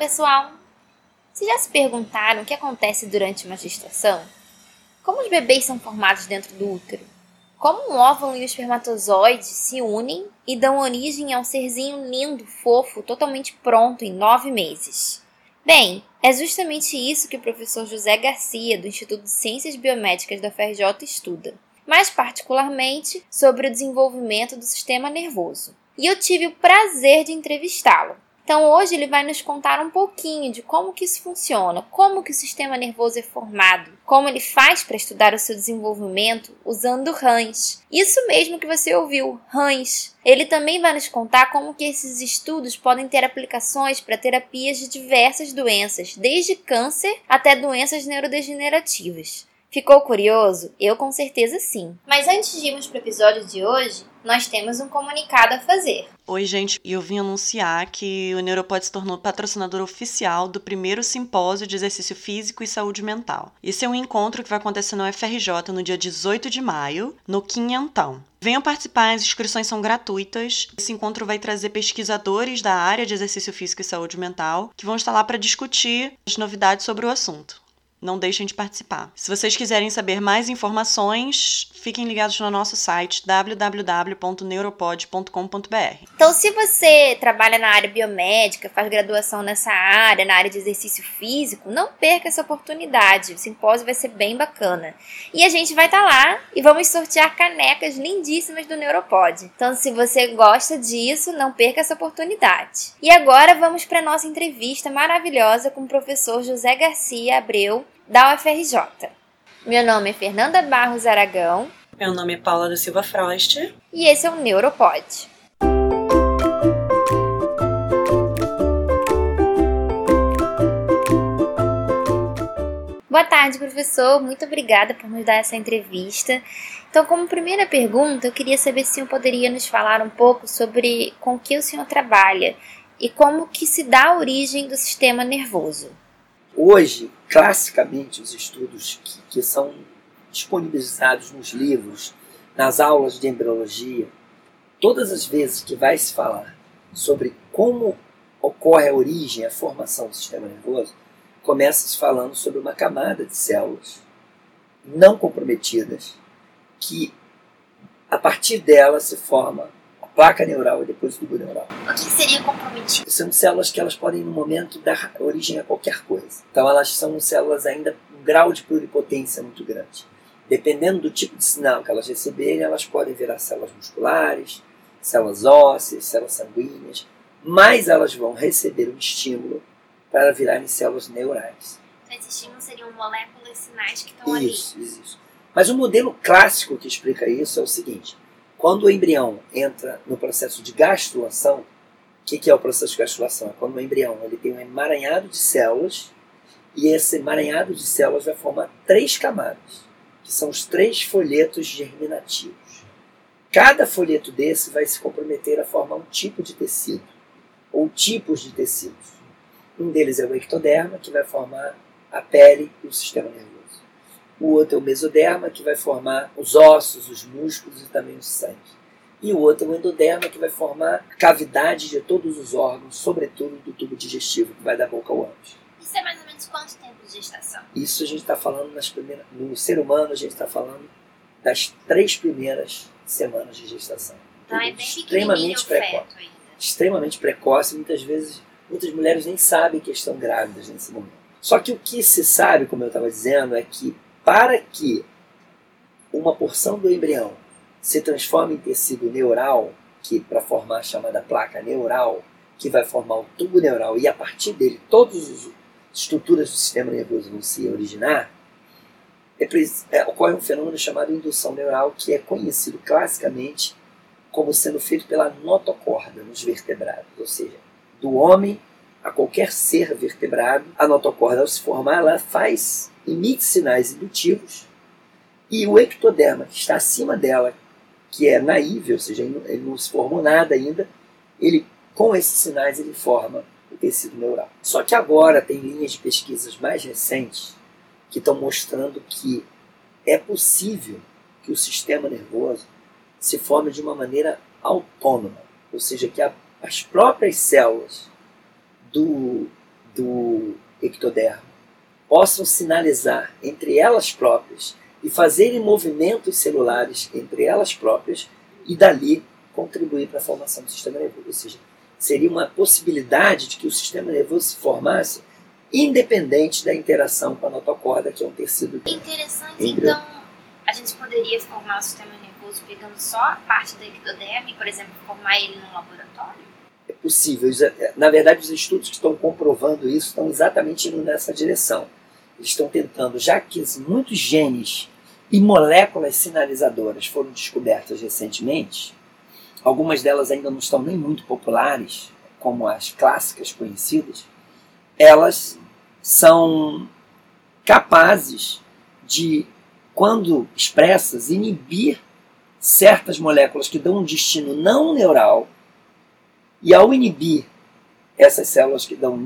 pessoal! Vocês já se perguntaram o que acontece durante uma gestação? Como os bebês são formados dentro do útero? Como um óvulo e o espermatozoide se unem e dão origem a um serzinho lindo, fofo, totalmente pronto em nove meses? Bem, é justamente isso que o professor José Garcia, do Instituto de Ciências Biomédicas da FRJ, estuda, mais particularmente sobre o desenvolvimento do sistema nervoso. E eu tive o prazer de entrevistá-lo. Então hoje ele vai nos contar um pouquinho de como que isso funciona, como que o sistema nervoso é formado, como ele faz para estudar o seu desenvolvimento usando rãs. Isso mesmo que você ouviu, rãs. Ele também vai nos contar como que esses estudos podem ter aplicações para terapias de diversas doenças, desde câncer até doenças neurodegenerativas. Ficou curioso? Eu com certeza sim. Mas antes de irmos para o episódio de hoje, nós temos um comunicado a fazer. Oi, gente, eu vim anunciar que o Neuropod se tornou patrocinador oficial do primeiro simpósio de exercício físico e saúde mental. Esse é um encontro que vai acontecer no FRJ no dia 18 de maio, no Quinhentão. Venham participar, as inscrições são gratuitas. Esse encontro vai trazer pesquisadores da área de exercício físico e saúde mental que vão estar lá para discutir as novidades sobre o assunto não deixem de participar. Se vocês quiserem saber mais informações, fiquem ligados no nosso site www.neuropod.com.br. Então, se você trabalha na área biomédica, faz graduação nessa área, na área de exercício físico, não perca essa oportunidade. O simpósio vai ser bem bacana. E a gente vai estar tá lá e vamos sortear canecas lindíssimas do Neuropod. Então, se você gosta disso, não perca essa oportunidade. E agora vamos para nossa entrevista maravilhosa com o professor José Garcia Abreu, da UFRJ. Meu nome é Fernanda Barros Aragão. Meu nome é Paula da Silva Frost. E esse é o Neuropod. Boa tarde, professor. Muito obrigada por nos dar essa entrevista. Então, como primeira pergunta, eu queria saber se o senhor poderia nos falar um pouco sobre com que o senhor trabalha e como que se dá a origem do sistema nervoso. Hoje, classicamente, os estudos que, que são disponibilizados nos livros, nas aulas de embriologia, todas as vezes que vai se falar sobre como ocorre a origem, a formação do sistema nervoso, começa-se falando sobre uma camada de células não comprometidas que, a partir dela, se forma placa neural e depois o tubo neural. O que seria comprometido? São células que elas podem, no momento, dar origem a qualquer coisa. Então, elas são células ainda com um grau de pluripotência muito grande. Dependendo do tipo de sinal que elas receberem, elas podem virar células musculares, células ósseas, células sanguíneas, mas elas vão receber um estímulo para virarem células neurais. Então, esses estímulos seriam moléculas sinais que estão ali. Isso, isso. Mas o modelo clássico que explica isso é o seguinte: quando o embrião entra no processo de gastrulação, o que, que, é o processo de gastrulação? É quando o embrião ele tem um emaranhado de células e esse emaranhado de células vai formar três camadas, que são os três folhetos germinativos. Cada folheto desse vai se comprometer a formar um tipo de tecido, ou tipos de tecidos. Um deles é o ectoderma, que vai formar a pele e o sistema nervoso o outro é o mesoderma, que vai formar os ossos, os músculos e também o sangue. E o outro é o endoderma, que vai formar a cavidade de todos os órgãos, sobretudo do tubo digestivo, que vai da boca ao ânus. Isso é mais ou menos quanto tempo de gestação? Isso a gente está falando nas primeiras. No ser humano, a gente está falando das três primeiras semanas de gestação. Então é bem extremamente precoce. Extremamente precoce, muitas vezes muitas mulheres nem sabem que estão grávidas nesse momento. Só que o que se sabe, como eu estava dizendo, é que para que uma porção do embrião se transforme em tecido neural, que para formar a chamada placa neural, que vai formar o tubo neural e a partir dele todas as estruturas do sistema nervoso vão se originar, é, é, ocorre um fenômeno chamado indução neural, que é conhecido classicamente como sendo feito pela notocorda nos vertebrados, ou seja, do homem a qualquer ser vertebrado, a notocorda ao se formar, ela faz emite sinais indutivos, e o ectoderma, que está acima dela, que é naíve, ou seja, ele não se formou nada ainda, ele, com esses sinais ele forma o tecido neural. Só que agora tem linhas de pesquisas mais recentes que estão mostrando que é possível que o sistema nervoso se forme de uma maneira autônoma, ou seja, que a, as próprias células do do ectodermo possam sinalizar entre elas próprias e fazerem movimentos celulares entre elas próprias e dali contribuir para a formação do sistema nervoso. Ou seja, seria uma possibilidade de que o sistema nervoso se formasse independente da interação com a notocorda, que é um tecido. Interessante, então a gente poderia formar o sistema nervoso pegando só a parte do ectoderme, por exemplo, formar ele no laboratório? É possível. Na verdade, os estudos que estão comprovando isso estão exatamente indo nessa direção eles estão tentando, já que muitos genes e moléculas sinalizadoras foram descobertas recentemente, algumas delas ainda não estão nem muito populares, como as clássicas conhecidas, elas são capazes de, quando expressas, inibir certas moléculas que dão um destino não neural, e ao inibir essas células que dão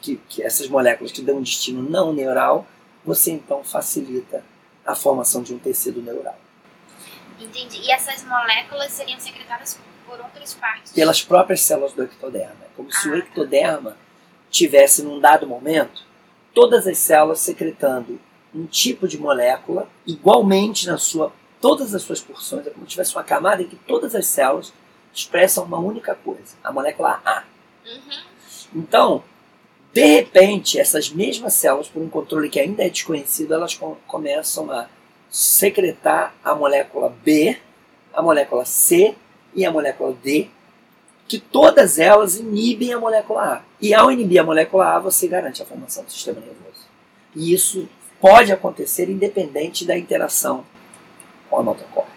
que, que essas moléculas que dão um destino não neural, você então facilita a formação de um tecido neural. Entendi. E essas moléculas seriam secretadas por outras partes? Pelas próprias células do ectoderma. É como ah, se o tá. ectoderma tivesse, num dado momento, todas as células secretando um tipo de molécula igualmente na sua todas as suas porções, é como se tivesse uma camada em que todas as células expressam uma única coisa, a molécula A. Uhum. Então, de repente, essas mesmas células, por um controle que ainda é desconhecido, elas com, começam a secretar a molécula B, a molécula C e a molécula D, que todas elas inibem a molécula A. E ao inibir a molécula A, você garante a formação do sistema nervoso. E isso pode acontecer independente da interação com a notocorda.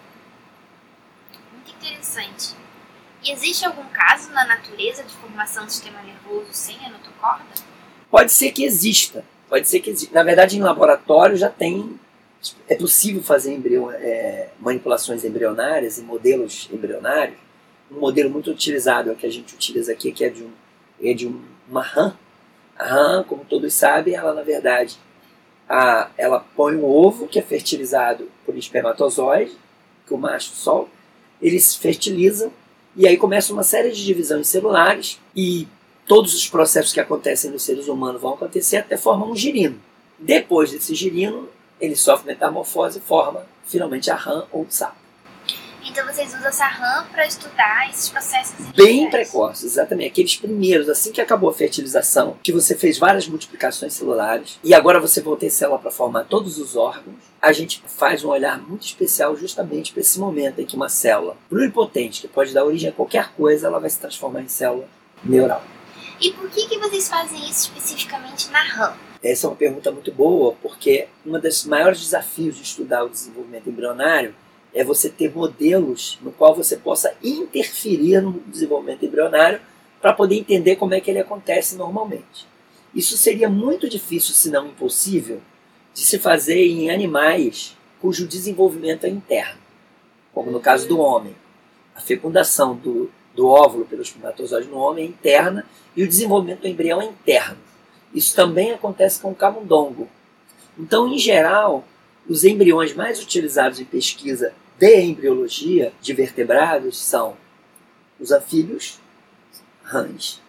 Muito interessante. E existe algum caso na natureza de formação do sistema nervoso sem a notocorda? Pode ser que exista. Pode ser que exista. Na verdade, em laboratório já tem. É possível fazer embrião, é, manipulações embrionárias em modelos embrionários. Um modelo muito utilizado é o que a gente utiliza aqui, que é de, um, é de um, uma rã. A rã, como todos sabem, ela na verdade a, ela põe um ovo que é fertilizado por espermatozoide, que o macho solta. Eles fertilizam e aí começa uma série de divisões celulares e todos os processos que acontecem nos seres humanos vão acontecer até formar um girino. Depois desse girino, ele sofre metamorfose e forma finalmente a rã ou o sapo. Então vocês usam essa RAM para estudar esses processos Bem precoces, exatamente. Aqueles primeiros, assim que acabou a fertilização, que você fez várias multiplicações celulares e agora você ter célula para formar todos os órgãos, a gente faz um olhar muito especial justamente para esse momento em que uma célula pluripotente, que pode dar origem a qualquer coisa, ela vai se transformar em célula neural. E por que, que vocês fazem isso especificamente na RAM? Essa é uma pergunta muito boa, porque um dos maiores desafios de estudar o desenvolvimento embrionário é você ter modelos no qual você possa interferir no desenvolvimento embrionário para poder entender como é que ele acontece normalmente. Isso seria muito difícil, se não impossível, de se fazer em animais cujo desenvolvimento é interno, como no caso do homem. A fecundação do, do óvulo pelo espermatozoide no homem é interna e o desenvolvimento do embrião é interno. Isso também acontece com o camundongo. Então, em geral, os embriões mais utilizados em pesquisa de embriologia de vertebrados são os anfíbios, rãs,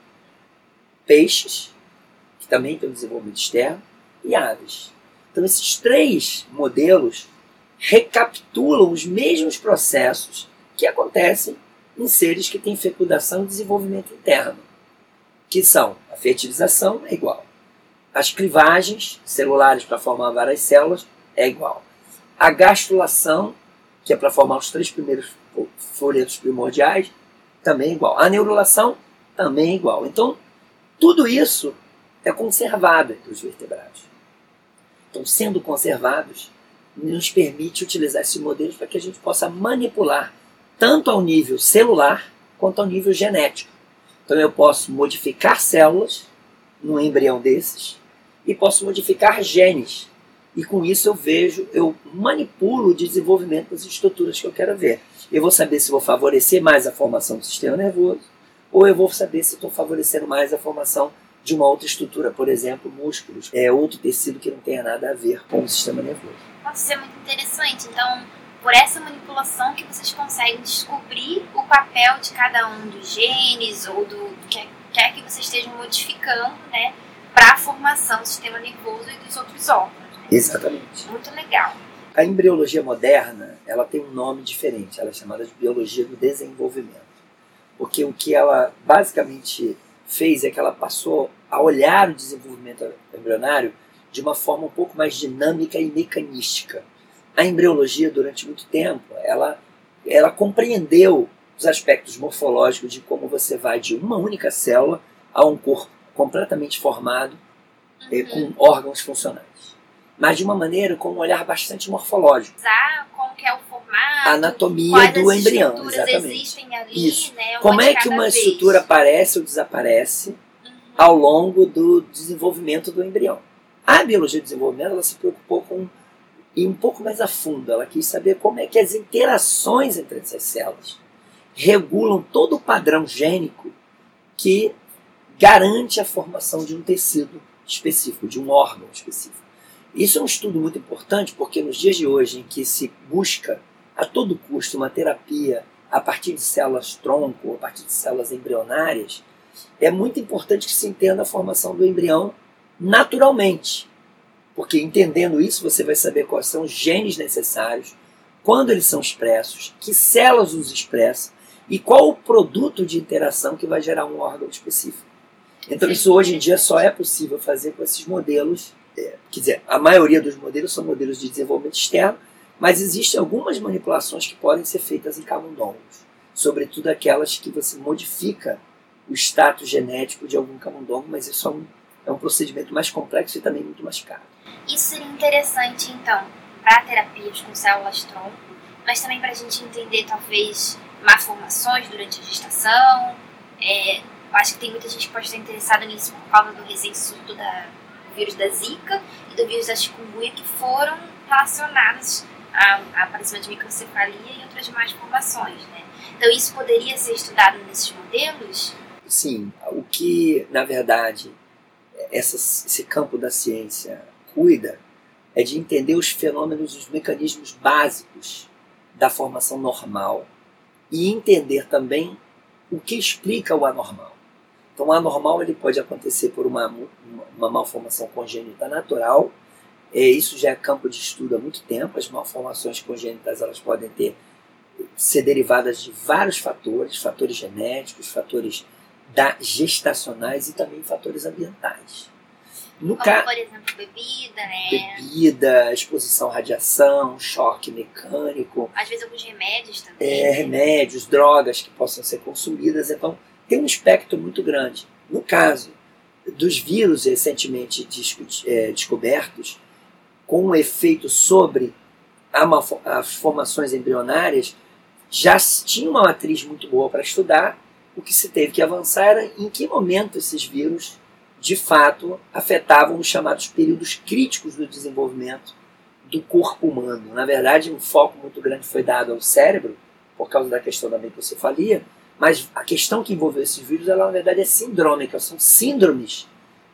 peixes, que também têm um desenvolvimento externo, e aves. Então, esses três modelos recapitulam os mesmos processos que acontecem em seres que têm fecundação e desenvolvimento interno, que são a fertilização é igual, as clivagens celulares para formar várias células é igual, a gastrulação que é para formar os três primeiros folhetos primordiais, também é igual. A neurulação também é igual. Então, tudo isso é conservado entre os vertebrados. Então, sendo conservados, nos permite utilizar esses modelos para que a gente possa manipular tanto ao nível celular quanto ao nível genético. Então, eu posso modificar células num embrião desses e posso modificar genes e com isso eu vejo, eu manipulo o desenvolvimento das estruturas que eu quero ver. Eu vou saber se vou favorecer mais a formação do sistema nervoso, ou eu vou saber se estou favorecendo mais a formação de uma outra estrutura, por exemplo, músculos, é outro tecido que não tenha nada a ver com o sistema nervoso. Nossa, isso é muito interessante. Então, por essa manipulação que vocês conseguem descobrir o papel de cada um dos genes ou do que quer que vocês estejam modificando, né, para a formação do sistema nervoso e dos outros órgãos. Né? Exatamente. Muito legal. A embriologia moderna, ela tem um nome diferente, ela é chamada de biologia do desenvolvimento. Porque o que ela basicamente fez é que ela passou a olhar o desenvolvimento embrionário de uma forma um pouco mais dinâmica e mecanística. A embriologia, durante muito tempo, ela, ela compreendeu os aspectos morfológicos de como você vai de uma única célula a um corpo completamente formado eh, Uhum. com órgãos funcionais. Mas de uma maneira com um olhar bastante morfológico. Como que é o formato, A anatomia quais do embrião, exatamente. existem ali, Isso. né? Como é que uma vez. estrutura aparece ou desaparece. Ao longo do desenvolvimento do embrião. A biologia do desenvolvimento ela se preocupou com ir um pouco mais a fundo. Ela quis saber como é que as interações entre essas células regulam todo o padrão gênico que garante a formação de um tecido específico, de um órgão específico. Isso é um estudo muito importante porque nos dias de hoje em que se busca a todo custo uma terapia a partir de células tronco, a partir de células embrionárias, é muito importante que se entenda a formação do embrião naturalmente. Porque entendendo isso, você vai saber quais são os genes necessários, quando eles são expressos, que células os expressam e qual o produto de interação que vai gerar um órgão específico. Então, isso hoje em dia só é possível fazer com esses modelos. é, quer dizer, a maioria dos modelos são modelos de desenvolvimento externo, mas existem algumas manipulações que podem ser feitas em camundongos, sobretudo aquelas que você modifica o status genético de algum camundongo, mas isso é um, é um procedimento mais complexo e também muito mais caro. Isso seria interessante, então, para terapias com células tronco, mas também para a gente entender, talvez, malformações durante a gestação. É, acho que tem muita gente que pode estar interessada nisso por causa do recente surto da, do vírus da Zika e do vírus da chikungunya, que foram relacionados a- a de microcefalia e outras malformações, né? Então, isso poderia ser estudado nesses modelos? Sim, o que, na verdade, essas- esse campo da ciência cuida é de entender os fenômenos, os mecanismos básicos da formação normal e entender também o que explica o anormal. Então, o anormal ele pode acontecer por uma, uma malformação congênita natural, é, isso já é campo de estudo há muito tempo. As malformações congênitas elas podem ter ser derivadas de vários fatores, fatores genéticos, fatores da, gestacionais e também fatores ambientais. No Como, caso, por exemplo, bebida, né? bebida, exposição à radiação, choque mecânico, Às vezes alguns remédios também. é, né? remédios, drogas que possam ser consumidas. Então, tem um espectro muito grande. No caso dos vírus recentemente discuti- é, descobertos, com um efeito sobre as formações embrionárias, já tinha uma matriz muito boa para estudar. O que se teve que avançar era em que momento esses vírus, de fato, afetavam os chamados períodos críticos do desenvolvimento do corpo humano. Na verdade, um foco muito grande foi dado ao cérebro, por causa da questão da microcefalia, mas a questão que envolveu esses vírus, ela na verdade é sindrômica, são síndromes,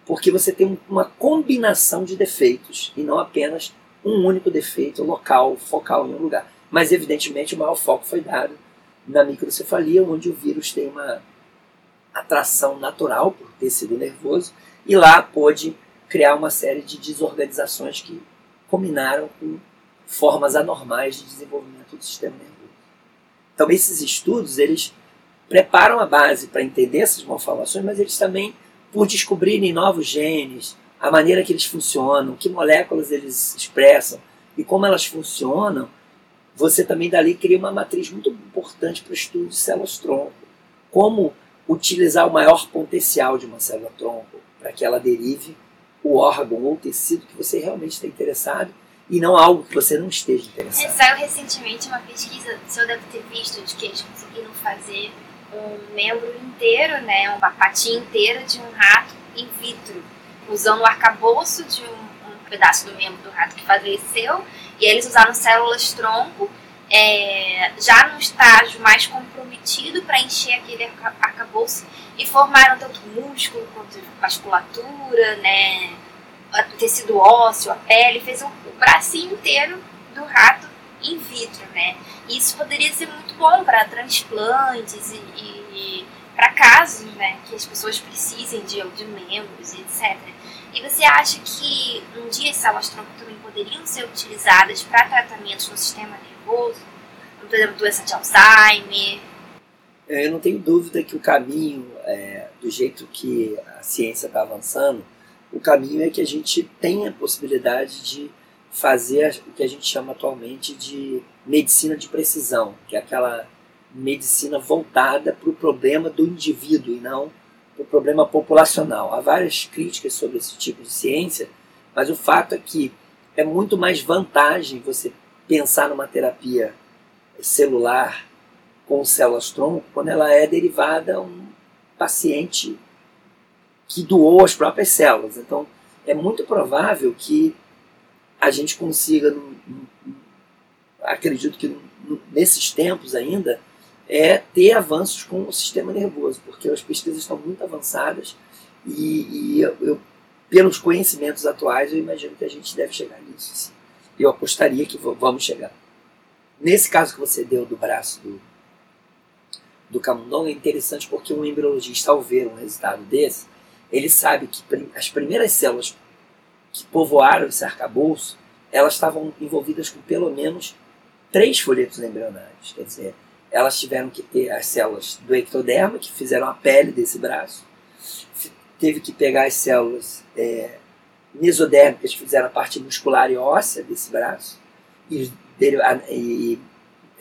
porque você tem um- uma combinação de defeitos e não apenas um único defeito local, focal em um lugar. Mas evidentemente o maior foco foi dado na microcefalia, onde o vírus tem uma atração natural por tecido nervoso e lá pôde criar uma série de desorganizações que combinaram com formas anormais de desenvolvimento do sistema nervoso. Então esses estudos eles preparam a base para entender essas malformações, mas eles também por descobrirem novos genes, a maneira que eles funcionam, que moléculas eles expressam e como elas funcionam, você também dali cria uma matriz muito importante para o estudo de células tronco. Como utilizar o maior potencial de uma célula tronco para que ela derive o órgão ou o tecido que você realmente está interessado e não algo que você não esteja interessado. Saiu recentemente uma pesquisa, o senhor deve ter visto, de que eles conseguiram fazer um membro inteiro, né, uma patinha inteira de um rato in vitro, usando o arcabouço de um, um pedaço do membro do rato que faleceu, e eles usaram células tronco é, já no estágio mais comprometido para encher aquele arca- arcabouço e formaram tanto músculo quanto vasculatura, né, o tecido ósseo, a pele, fez um, o bracinho inteiro do rato in vitro, né? Isso poderia ser muito bom para transplantes e, e para casos, né, que as pessoas precisem de, de membros e etc. E você acha que um dia as células-tronco também poderiam ser utilizadas para tratamentos no sistema nervoso? Por exemplo, doença de Alzheimer? Eu não tenho dúvida que o caminho, é, do jeito que a ciência está avançando, o caminho é que a gente tenha a possibilidade de fazer o que a gente chama atualmente de medicina de precisão, que é aquela medicina voltada para o problema do indivíduo e não para o problema populacional. Há várias críticas sobre esse tipo de ciência, mas o fato é que é muito mais vantagem você pensar numa terapia celular com células-tronco quando ela é derivada a um paciente que doou as próprias células. Então, é muito provável que a gente consiga, acredito que nesses tempos ainda, é ter avanços com o sistema nervoso, porque as pesquisas estão muito avançadas e, e eu, eu, pelos conhecimentos atuais eu imagino que a gente deve chegar nisso. Eu apostaria que vamos chegar. Nesse caso que você deu do braço do, do camundongo é interessante porque um embriologista ao ver um resultado desse, ele sabe que as primeiras células que povoaram esse arcabouço, elas estavam envolvidas com pelo menos três folhetos embrionários. Quer dizer, elas tiveram que ter as células do ectoderma, que fizeram a pele desse braço, teve que pegar as células é, mesodérmicas, que fizeram a parte muscular e óssea desse braço, e, e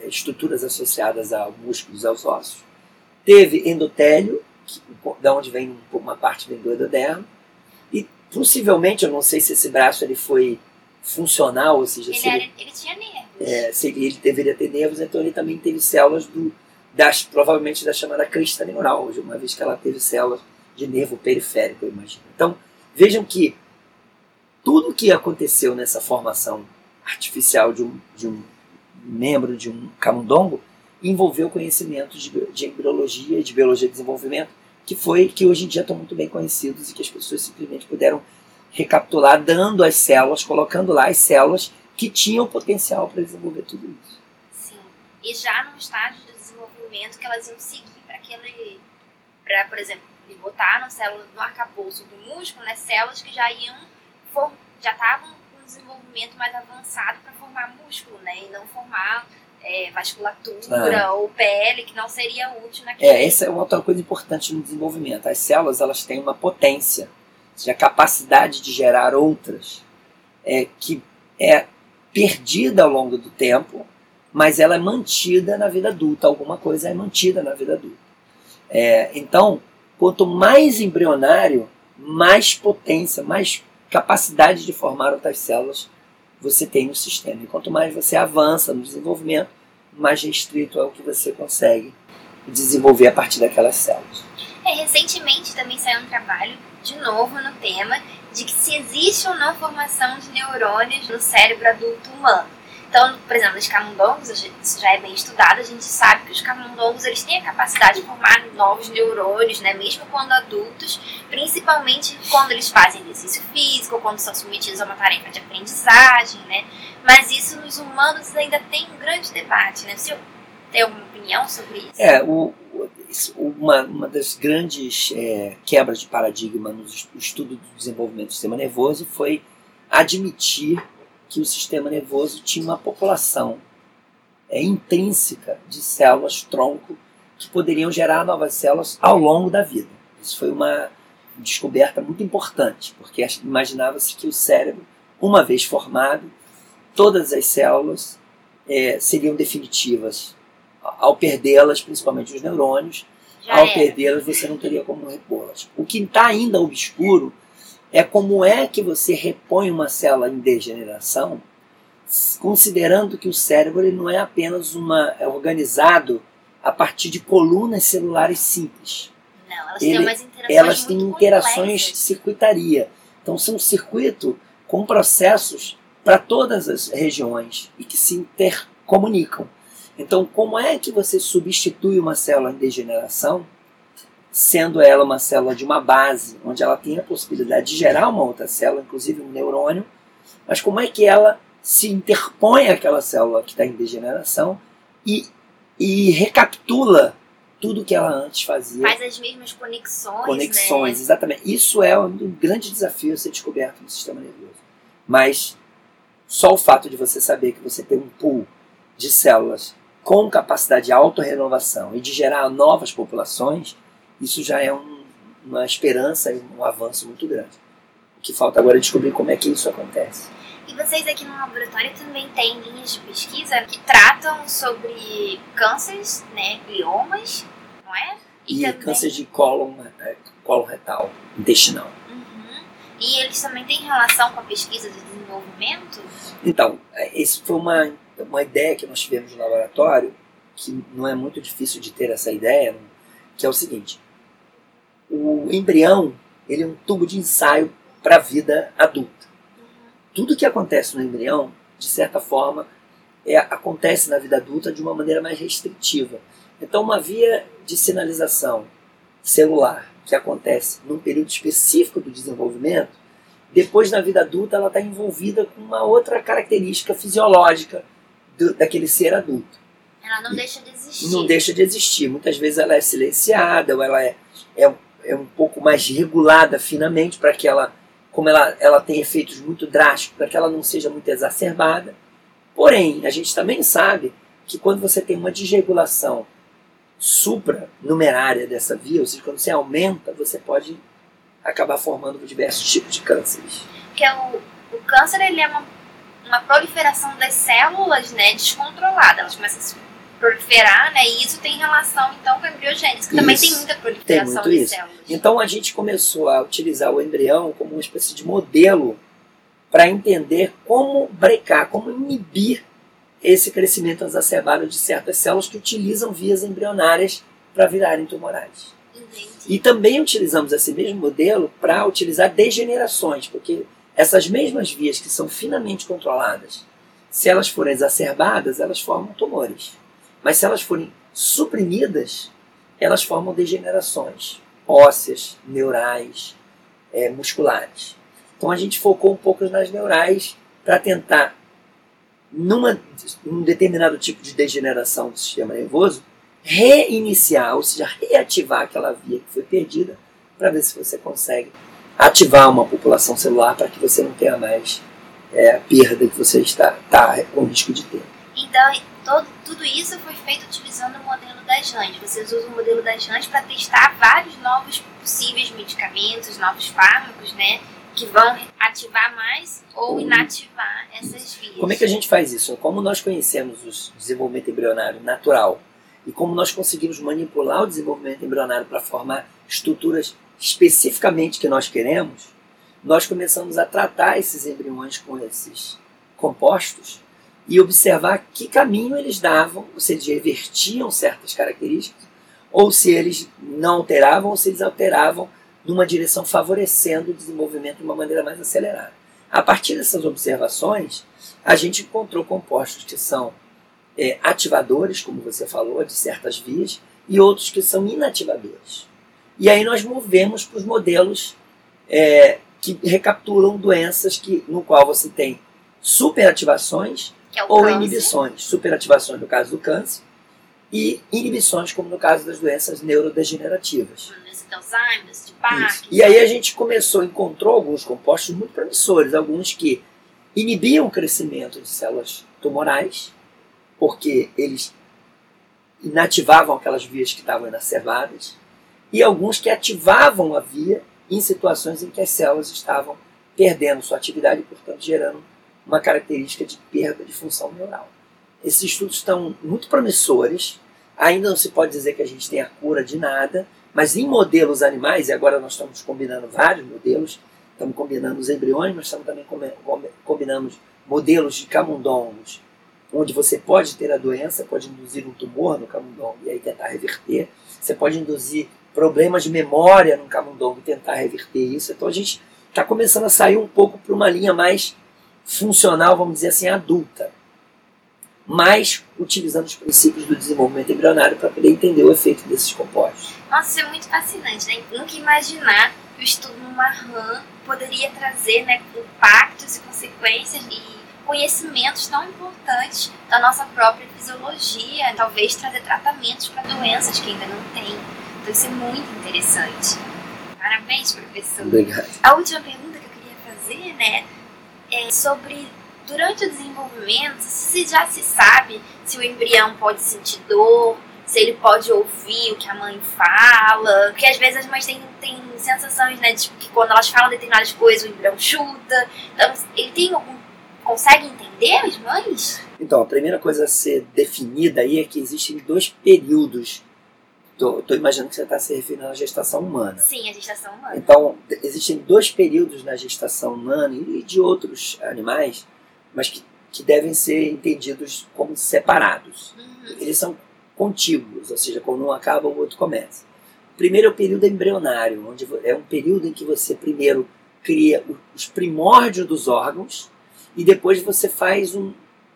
estruturas associadas a músculos, aos ossos. Teve endotélio, que, da onde vem uma parte vem do endodermo, e possivelmente, eu não sei se esse braço ele foi funcional, ou seja, ele, se ele, ele tinha nervos. É, ele deveria ter nervos, então ele também teve células do, das, provavelmente da chamada crista neural, uma vez que ela teve células de nervo periférico, eu imagino. Então, vejam que tudo que aconteceu nessa formação artificial de um, de um membro de um camundongo envolveu conhecimentos de, de embriologia de biologia de desenvolvimento que foi que hoje em dia estão muito bem conhecidos e que as pessoas simplesmente puderam recapitular dando as células, colocando lá as células que tinham potencial para desenvolver tudo isso. Sim. E já no estágio de desenvolvimento que elas iam seguir para aquele, para por exemplo, botar no célula no arcabouço do músculo, né, células que já iam já estavam com desenvolvimento mais avançado para formar músculo, né, e não formar é, vasculatura ah. ou pele, que não seria útil naquele. É, essa é uma outra coisa importante no desenvolvimento. As células elas têm uma potência, ou seja, a capacidade de gerar outras, é, que é perdida ao longo do tempo, mas ela é mantida na vida adulta. Alguma coisa é mantida na vida adulta. É, então, quanto mais embrionário, mais potência, mais capacidade de formar outras células você tem no sistema. E quanto mais você avança no desenvolvimento, mais restrito é o que você consegue desenvolver a partir daquelas células. É, recentemente também saiu um trabalho, de novo no tema, de que se existe ou não formação de neurônios no cérebro adulto humano. Então, por exemplo, os camundongos, isso já é bem estudado, a gente sabe que os camundongos eles têm a capacidade de formar novos neurônios, né, mesmo quando adultos, principalmente quando eles fazem exercício físico, quando são submetidos a uma tarefa de aprendizagem, né? Mas isso nos humanos ainda tem um grande debate, né? Você tem alguma opinião sobre isso? É, o, uma, uma das grandes é, quebras de paradigma no estudo do desenvolvimento do sistema nervoso foi admitir que o sistema nervoso tinha uma população é, intrínseca de células tronco que poderiam gerar novas células ao longo da vida. Isso foi uma descoberta muito importante, porque imaginava-se que o cérebro, uma vez formado, todas as células é, seriam definitivas ao perdê-las, principalmente os neurônios, Já ao perdê-las você não teria como repô-las. O que está ainda obscuro é como é que você repõe uma célula em degeneração, considerando que o cérebro ele não é apenas uma, é organizado a partir de colunas celulares simples. Não, elas ele, têm umas interações Elas têm interações de circuitaria. Então são um circuito com processos para todas as regiões e que se intercomunicam. Então, como é que você substitui uma célula em degeneração, sendo ela uma célula de uma base, onde ela tem a possibilidade de gerar uma outra célula, inclusive um neurônio, mas como é que ela se interpõe àquela célula que está em degeneração e, e recapitula tudo que ela antes fazia. Faz as mesmas conexões. Conexões, né? exatamente. Isso é um grande desafio a ser descoberto no sistema nervoso. Mas só o fato de você saber que você tem um pool de células com capacidade de autorrenovação e de gerar novas populações, isso já é um, uma esperança e um avanço muito grande. O que falta agora é descobrir como é que isso acontece. E vocês aqui no laboratório também têm linhas de pesquisa que tratam sobre cânceres, né, gliomas, não é? E, e também... câncer de cólon, é, cólon retal, intestinal. Uhum. E eles também têm relação com a pesquisa de desenvolvimento? Então, isso é, foi uma uma ideia que nós tivemos no laboratório, que não é muito difícil de ter essa ideia, que é o seguinte: o embrião ele é um tubo de ensaio para a vida adulta. Tudo que acontece no embrião, de certa forma, é, acontece na vida adulta de uma maneira mais restritiva. Então, uma via de sinalização celular que acontece num período específico do desenvolvimento, depois na vida adulta ela está envolvida com uma outra característica fisiológica do, daquele ser adulto. Ela não deixa de existir. Não deixa de existir. Muitas vezes ela é silenciada ou ela é, é, é um pouco mais regulada finamente para que ela, como ela, ela tem efeitos muito drásticos, para que ela não seja muito exacerbada. Porém, a gente também sabe que quando você tem uma desregulação supranumerária dessa via, ou seja, quando você aumenta, você pode acabar formando diversos tipos de cânceres. Que é o, o câncer ele é uma uma proliferação das células né, descontrolada. Elas começam a se proliferar, né? E isso tem relação então com a embriogênese, que também tem muita proliferação tem de células. Então a gente começou a utilizar o embrião como uma espécie de modelo para entender como brecar, como inibir esse crescimento exacerbado de certas células que utilizam vias embrionárias para virarem tumorais. Entendi. E também utilizamos esse mesmo modelo para utilizar degenerações, porque essas mesmas vias que são finamente controladas, se elas forem exacerbadas, elas formam tumores. Mas se elas forem suprimidas, elas formam degenerações ósseas, neurais, é, musculares. Então a gente focou um pouco nas neurais para tentar, numa, num determinado tipo de degeneração do sistema nervoso, reiniciar, ou seja, reativar aquela via que foi perdida, para ver se você consegue ativar uma população celular para que você não tenha mais é, a perda que você está, está com risco de ter. Então, todo, tudo isso foi feito utilizando o modelo das RANs. Vocês usam o modelo das RANs para testar vários novos possíveis medicamentos, novos fármacos, né? Que vão ativar mais ou inativar essas vias. Como é que a gente faz isso? Como nós conhecemos o desenvolvimento embrionário natural e como nós conseguimos manipular o desenvolvimento embrionário para formar estruturas especificamente que nós queremos, nós começamos a tratar esses embriões com esses compostos e observar que caminho eles davam, se eles revertiam certas características, ou se eles não alteravam, ou se eles alteravam numa direção favorecendo o desenvolvimento de uma maneira mais acelerada. A partir dessas observações, a gente encontrou compostos que são é, ativadores, como você falou, de certas vias, e outros que são inativadores. E aí nós movemos para os modelos é, que recapturam doenças que, no qual você tem superativações é ou câncer. inibições. Superativações no caso do câncer e inibições como no caso das doenças neurodegenerativas. De Alzheimer, de Parkinson. E aí a gente começou, encontrou alguns compostos muito promissores, alguns que inibiam o crescimento de células tumorais, porque eles inativavam aquelas vias que estavam exacerbadas, e alguns que ativavam a via em situações em que as células estavam perdendo sua atividade e, portanto, gerando uma característica de perda de função neural. Esses estudos estão muito promissores, ainda não se pode dizer que a gente tem a cura de nada, mas em modelos animais, e agora nós estamos combinando vários modelos, estamos combinando os embriões, mas estamos também combinando modelos de camundongos, onde você pode ter a doença, pode induzir um tumor no camundongo e aí tentar reverter, você pode induzir problemas de memória no camundongo e tentar reverter isso. Então a gente está começando a sair um pouco para uma linha mais funcional, vamos dizer assim, adulta. Mas utilizando os princípios do desenvolvimento embrionário para poder entender o efeito desses compostos. Nossa, isso é muito fascinante, né? Nunca imaginar que o estudo numa rã poderia trazer né, impactos e consequências e conhecimentos tão importantes da nossa própria fisiologia, talvez trazer tratamentos para doenças que ainda não tem. Isso é muito interessante. Parabéns, professor. Obrigado. A última pergunta que eu queria fazer, né, é sobre durante o desenvolvimento, se já se sabe se o embrião pode sentir dor, se ele pode ouvir o que a mãe fala, porque às vezes as mães têm, têm sensações, né, de que quando elas falam determinadas coisas o embrião chuta. Então, ele tem algum consegue entender as mães? Então, a primeira coisa a ser definida aí é que existem dois períodos. Estou imaginando que você está se referindo à gestação humana. Sim, a gestação humana. Então, existem dois períodos na gestação humana e de outros animais, mas que, que devem ser entendidos como separados. Uhum. Eles são contíguos, ou seja, quando um acaba, o outro começa. O primeiro é o período embrionário, onde é um período em que você primeiro cria os primórdios dos órgãos e depois você faz um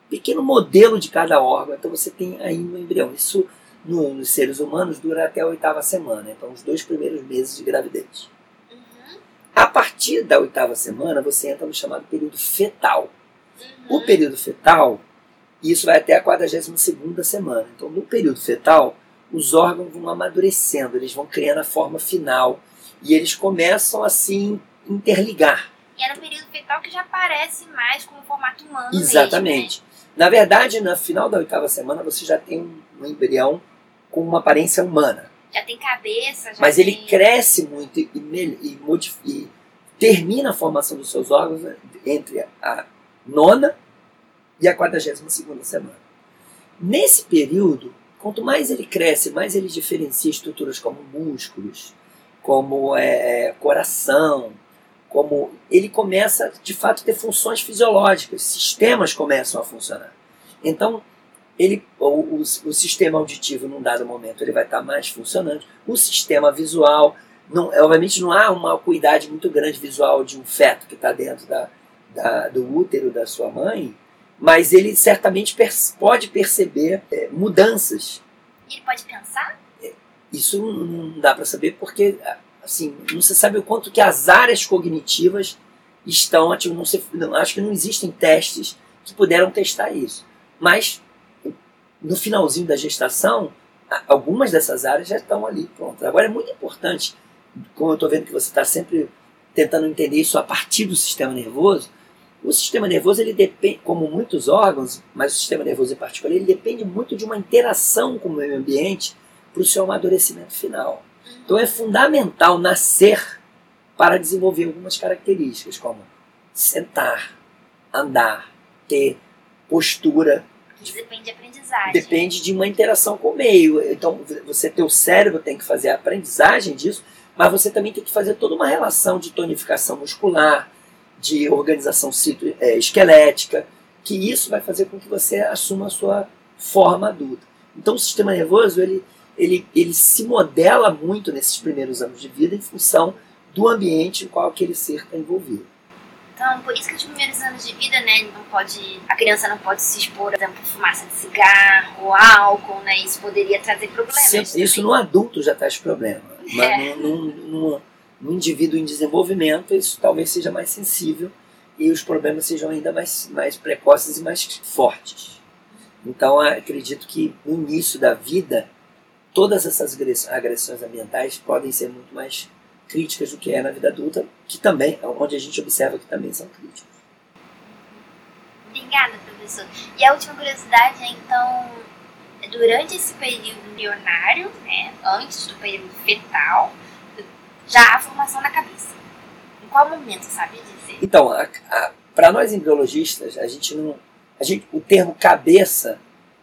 pequeno modelo de cada órgão. Então você tem aí um embrião. Isso no, nos seres humanos dura até a oitava semana, então os dois primeiros meses de gravidez. Uhum. A partir da oitava semana você entra no chamado período fetal. Uhum. O período fetal, isso vai até a 42 segunda semana. Então no período fetal, os órgãos vão amadurecendo, eles vão criando a forma final e eles começam a se interligar. E é no período fetal que já aparece mais como formato humano Exatamente. Na verdade, no final da oitava semana, você já tem um, um embrião com uma aparência humana. Já tem cabeça, já Mas ele tem... cresce muito e, e, e termina a formação dos seus órgãos entre a nona e a quadragésima segunda semana. Nesse período, quanto mais ele cresce, mais ele diferencia estruturas como músculos, como é, coração, como ele começa de fato a ter funções fisiológicas, sistemas começam a funcionar. Então, ele, o, o, o sistema auditivo, num dado momento, ele vai estar mais funcionante. O sistema visual, não, obviamente não há uma acuidade muito grande visual de um feto que está dentro da, da- do útero da sua mãe, mas ele certamente pode perceber é, mudanças E ele pode pensar? isso não- não dá para saber porque assim não se sabe o quanto que as áreas cognitivas estão ativas. Não se, não, acho que não existem testes que puderam testar isso. Mas no finalzinho da gestação, algumas dessas áreas já estão ali prontas. Agora é muito importante, como eu estou vendo que você está sempre tentando entender isso a partir do sistema nervoso. O sistema nervoso ele depende, como muitos órgãos, mas o sistema nervoso em particular, ele depende muito de uma interação com o meio ambiente para o seu amadurecimento final. Então é fundamental nascer para desenvolver algumas características, como sentar, andar, ter postura, Depende de aprendizagem. depende de uma interação com o meio. Então, você, teu cérebro tem que fazer a aprendizagem disso, mas você também tem que fazer toda uma relação de tonificação muscular, de organização cito- eh, esquelética, que isso vai fazer com que você assuma a sua forma adulta. Então, o sistema nervoso, ele, ele, ele se modela muito nesses primeiros anos de vida em função do ambiente em qual aquele ser está envolvido. Então, por isso que os primeiros anos de vida, né, não pode, a criança não pode se expor, por exemplo, a fumaça de cigarro, álcool, né, isso poderia trazer problemas. Sempre- isso no adulto já traz problema. Mas É. no, no, no- indivíduo em desenvolvimento, isso talvez seja mais sensível e os problemas sejam ainda mais, mais precoces e mais fortes. Então, acredito que no início da vida, todas essas agress- agressões ambientais podem ser muito mais críticas do que é na vida adulta, que também, onde a gente observa que também são críticas. Obrigada, professor. E a última curiosidade é, então, durante esse período embrionário, né, antes do período fetal, já há formação da cabeça. Em qual momento, sabe dizer? Então, para nós embriologistas, a gente não, a gente, o termo cabeça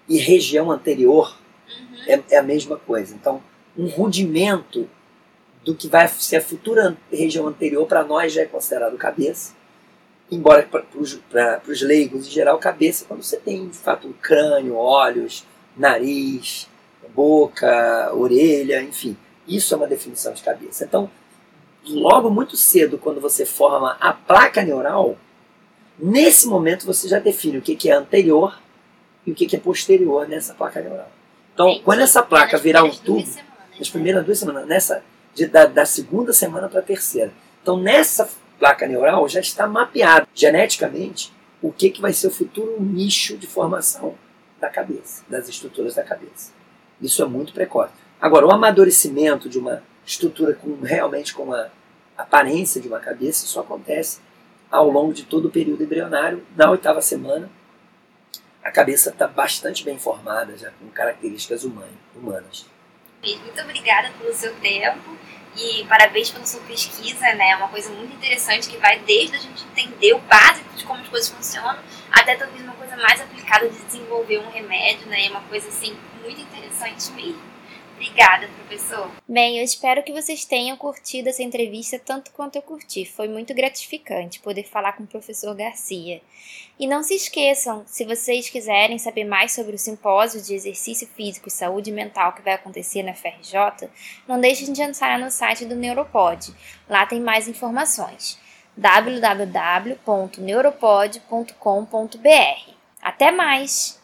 e região anterior Uhum. é, é a mesma coisa. Então, um rudimento do que vai ser a futura região anterior para nós já é considerado cabeça. Embora para os leigos em geral, cabeça é quando você tem de fato um crânio, olhos, nariz, boca, orelha, enfim. Isso é uma definição de cabeça. Então, logo muito cedo, quando você forma a placa neural, nesse momento você já define o que é anterior e o que é posterior nessa placa neural. Então, quando essa placa virar um tubo, nas primeiras duas semanas, nessa, de- da, da segunda semana para a terceira. Então, nessa placa neural já está mapeado geneticamente o que, que vai ser o futuro nicho de formação da cabeça, das estruturas da cabeça. Isso é muito precoce. Agora, o amadurecimento de uma estrutura com realmente com a aparência de uma cabeça, isso acontece ao longo de todo o período embrionário. Na oitava semana, a cabeça está bastante bem formada, já com características humanas. Muito obrigada pelo seu tempo e parabéns pela sua pesquisa, né? É uma coisa muito interessante que vai desde a gente entender o básico de como as coisas funcionam até talvez uma coisa mais aplicada de desenvolver um remédio, né? É uma coisa assim muito interessante mesmo. Obrigada, professor. Bem, eu espero que vocês tenham curtido essa entrevista tanto quanto eu curti. Foi muito gratificante poder falar com o professor Garcia. E não se esqueçam, se vocês quiserem saber mais sobre o simpósio de exercício físico e saúde mental que vai acontecer na FRJ, não deixem de entrar no site do Neuropod. Lá tem mais informações. www.neuropod.com.br. Até mais!